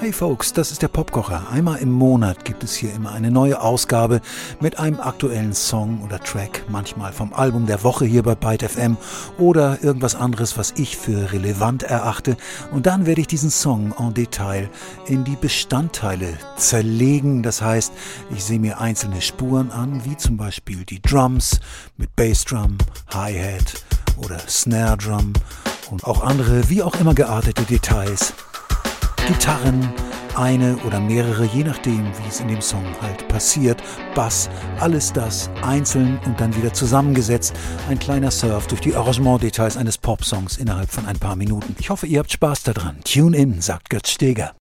Hey Folks, das ist der Popkocher. Einmal im Monat gibt es hier immer eine neue Ausgabe mit einem aktuellen Song oder Track, manchmal vom Album der Woche hier bei Byte FM oder irgendwas anderes, was ich für relevant erachte. Und dann werde ich diesen Song en Detail in die Bestandteile zerlegen. Das heißt, ich sehe mir einzelne Spuren an, wie zum Beispiel die Drums mit Bassdrum, Hi-Hat oder Snare Drum und auch andere, wie auch immer geartete Details. Gitarren, eine oder mehrere, je nachdem, wie es in dem Song halt passiert, Bass, alles das einzeln und dann wieder zusammengesetzt. Ein kleiner Surf durch die Arrangementdetails eines Popsongs innerhalb von ein paar Minuten. Ich hoffe, ihr habt Spaß daran. Tune in, sagt Götz Steger.